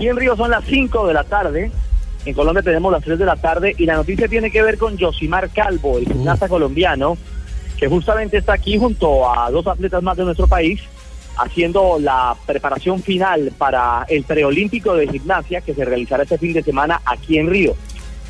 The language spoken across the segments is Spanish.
Aquí en Río son las 5 de la tarde. En Colombia tenemos las 3 de la tarde. Y la noticia tiene que ver con Josimar Calvo, el gimnasta colombiano, que justamente está aquí junto a dos atletas más de nuestro país, haciendo la preparación final para el preolímpico de gimnasia que se realizará este fin de semana aquí en Río.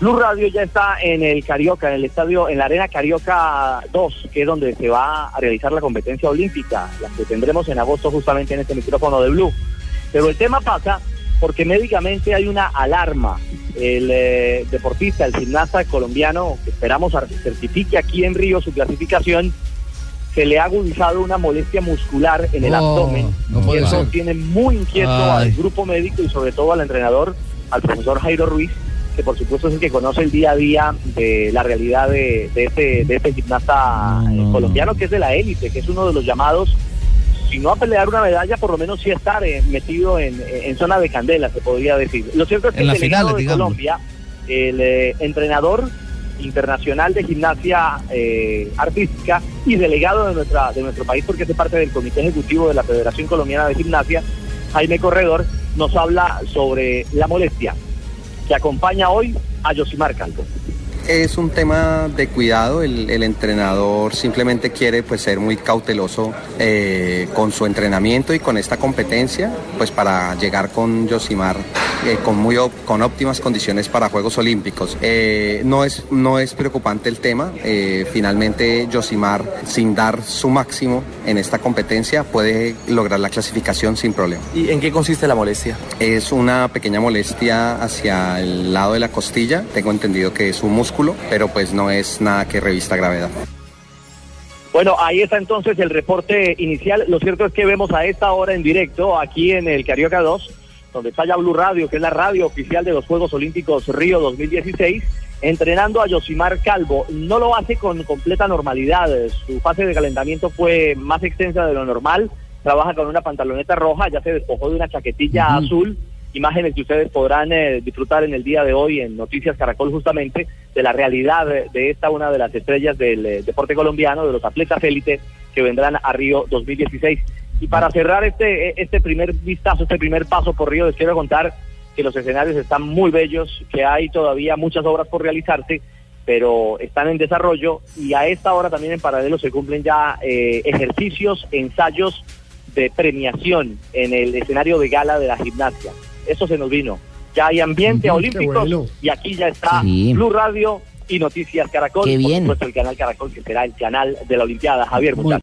Blue Radio ya está en el Carioca, en el estadio, en la Arena Carioca 2, que es donde se va a realizar la competencia olímpica, la que tendremos en agosto justamente en este micrófono de Blue. Pero el tema pasa porque médicamente hay una alarma. El eh, deportista, el gimnasta colombiano, que esperamos certifique aquí en Río su clasificación, se le ha agudizado una molestia muscular en el abdomen. no y eso tiene muy inquieto Ay. al grupo médico y sobre todo al entrenador, al profesor Jairo Ruiz, que por supuesto es el que conoce el día a día de la realidad de, de este, de este gimnasta eh, no, colombiano que es de la élite, que es uno de los llamados si no a pelear una medalla, por lo menos sí estar eh, metido en, en zona de candela, se podría decir. Lo cierto es que En el delegado finales, de digamos. Colombia, el eh, entrenador internacional de gimnasia eh, artística y delegado de nuestra de nuestro país, porque hace parte del comité ejecutivo de la Federación Colombiana de Gimnasia, Jaime Corredor, nos habla sobre la molestia que acompaña hoy a Josimar Calvo. Es un tema de cuidado, el, el entrenador simplemente quiere pues ser muy cauteloso eh, con su entrenamiento y con esta competencia, pues para llegar con Yosimar eh, con muy con óptimas condiciones para Juegos Olímpicos. Eh, no, es, no es preocupante el tema, eh, finalmente Yosimar sin dar su máximo en esta competencia puede lograr la clasificación sin problema. ¿Y en qué consiste la molestia? Es una pequeña molestia hacia el lado de la costilla. Tengo entendido que es un músculo, pero pues no es nada que revista gravedad. Bueno, ahí está entonces el reporte inicial. Lo cierto es que vemos a esta hora en directo aquí en el Carioca 2, donde está ya Blue Radio, que es la radio oficial de los Juegos Olímpicos Río 2016, entrenando a Yosimar Calvo. No lo hace con completa normalidad. Su fase de calentamiento fue más extensa de lo normal. Trabaja con una pantaloneta roja, ya se despojó de una chaquetilla azul. Imágenes que ustedes podrán eh, disfrutar en el día de hoy en Noticias Caracol justamente de la realidad de, de esta una de las estrellas del eh, deporte colombiano, de los atletas élite que vendrán a Río 2016. Y para cerrar este, este primer vistazo, este primer paso por Río, les quiero contar que los escenarios están muy bellos, que hay todavía muchas obras por realizarse, pero están en desarrollo y a esta hora también en paralelo se cumplen ya eh, ejercicios, ensayos de premiación en el escenario de gala de la gimnasia. Eso se nos vino. Ya hay ambiente bueno. y aquí ya está Sí. Blue Radio y Noticias Caracol, Qué por supuesto el canal Caracol que será el canal de la Olimpiada. Javier, muchas